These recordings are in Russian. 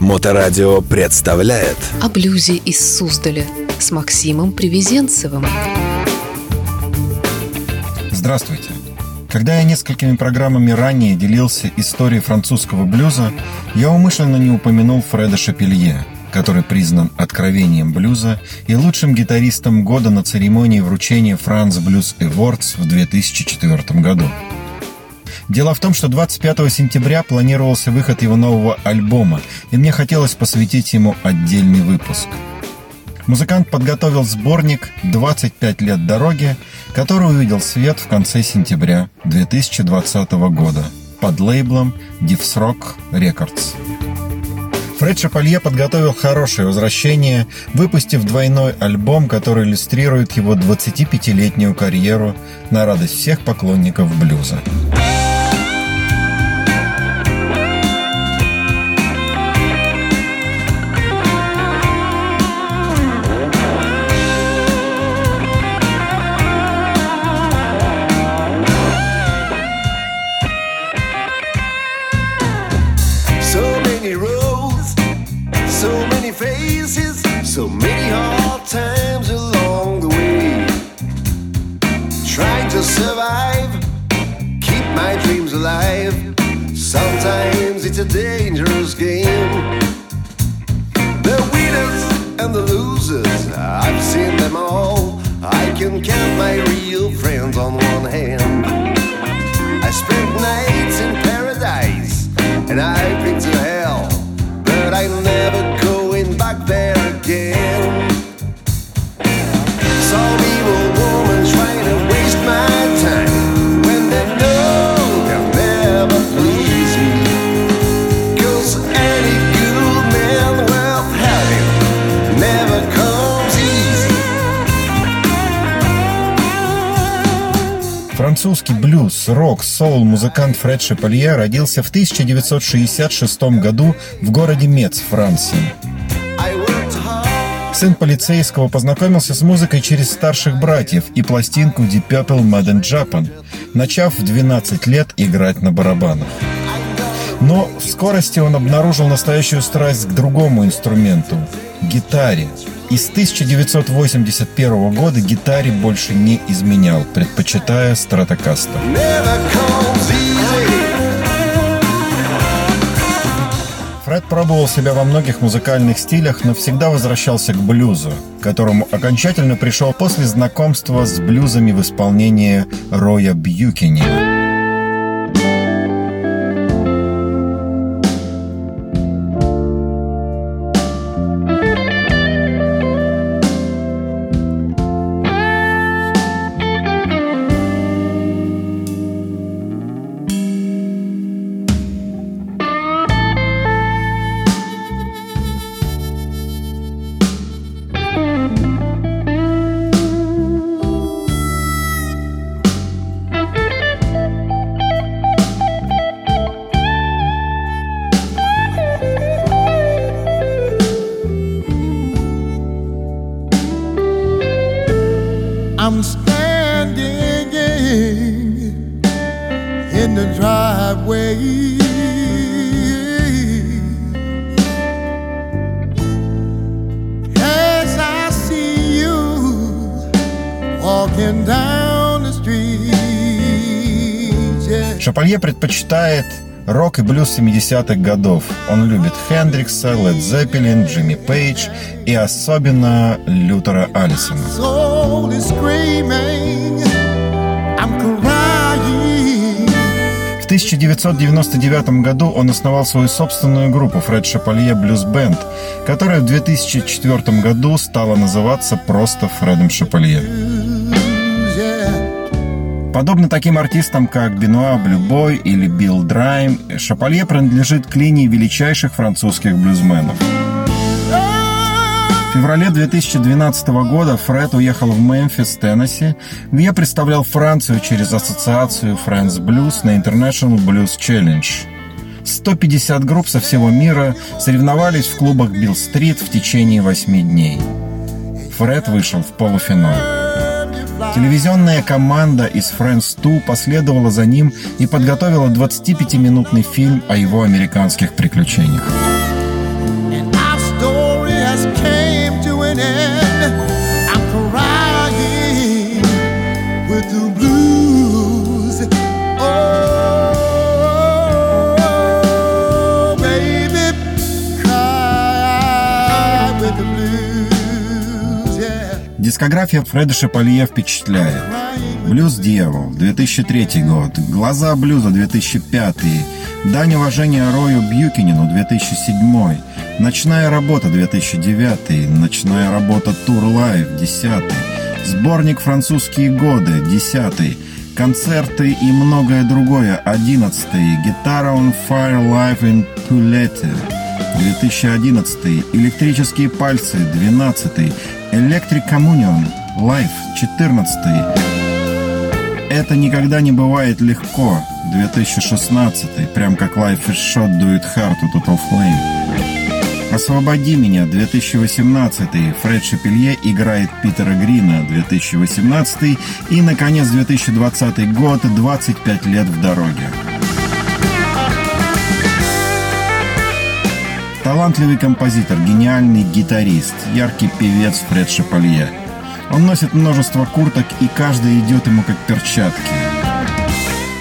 Моторадио представляет О блюзе из Суздаля с Максимом Привезенцевым. Здравствуйте. Когда я несколькими программами ранее делился историей французского блюза, я умышленно не упомянул Фреда Шапелье, который признан откровением блюза и лучшим гитаристом года на церемонии вручения France Blues Awards в 2004 году. Дело в том, что 25 сентября планировался выход его нового альбома, и мне хотелось посвятить ему отдельный выпуск. Музыкант подготовил сборник «25 лет дороги», который увидел свет в конце сентября 2020 года под лейблом Divsrock Records. Фред Шапалье подготовил хорошее возвращение, выпустив двойной альбом, который иллюстрирует его 25-летнюю карьеру на радость всех поклонников блюза. To survive, keep my dreams alive. Sometimes it's a dangerous game. The winners and the losers, I've seen them all. I can count my real friends on one hand. I spent nights in paradise Французский блюз, рок, соул музыкант Фред Шапалье родился в 1966 году в городе Мец, Франции. Сын полицейского познакомился с музыкой через старших братьев и пластинку Deep Purple Mad Japan, начав в 12 лет играть на барабанах. Но в скорости он обнаружил настоящую страсть к другому инструменту – гитаре. И с 1981 года гитаре больше не изменял, предпочитая стратокастер. Фред пробовал себя во многих музыкальных стилях, но всегда возвращался к блюзу, к которому окончательно пришел после знакомства с блюзами в исполнении Роя Бьюкини. Walking down the street, yeah. Шапалье предпочитает рок и блюз 70-х годов. Он любит Хендрикса, Лед Зеппелин, Джимми Пейдж и особенно Лютера crying. В 1999 году он основал свою собственную группу Фред Шапалье Блюз Бенд, которая в 2004 году стала называться просто Фредом Шапалье. Подобно таким артистам, как Бенуа Блюбой или Билл Драйм, Шапалье принадлежит к линии величайших французских блюзменов. В феврале 2012 года Фред уехал в Мемфис, Теннесси, где представлял Францию через ассоциацию France Blues на International Blues Challenge. 150 групп со всего мира соревновались в клубах Билл-стрит в течение 8 дней. Фред вышел в полуфинал. Телевизионная команда из Friends 2 последовала за ним и подготовила 25-минутный фильм о его американских приключениях. Дискография Фреда Шапалье впечатляет. Блюз Дьявол, 2003 год, Глаза блюза, 2005, Дань уважения Рою Бьюкинину, 2007, Ночная работа, 2009, Ночная работа Тур Лайв, 10, Сборник «Французские годы», 10, Концерты и многое другое, 11, Гитара on Fire Live in Pulete, 2011, Электрические пальцы, 12, Electric Communion, Live, 14, это никогда не бывает легко. 2016, прям как Life is Shot It Hard у Total Flame. «Освободи меня» 2018, Фред Шапелье играет Питера Грина 2018 и, наконец, 2020 год, 25 лет в дороге. Талантливый композитор, гениальный гитарист, яркий певец Фред Шапалье – он носит множество курток, и каждая идет ему как перчатки.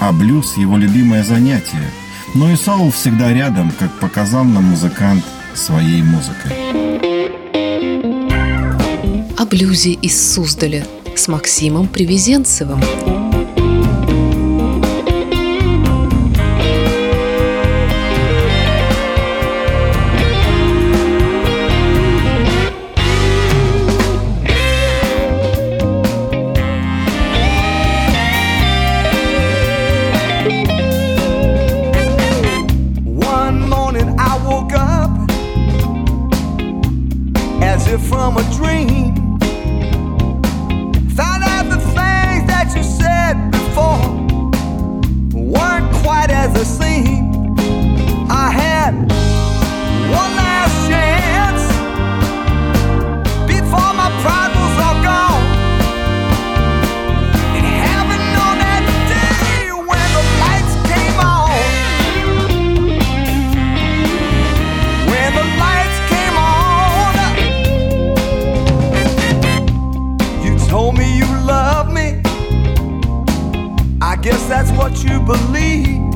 А блюз – его любимое занятие. Но и соул всегда рядом, как показал нам музыкант своей музыкой. О блюзе из Суздаля с Максимом Привезенцевым. that's what you believe.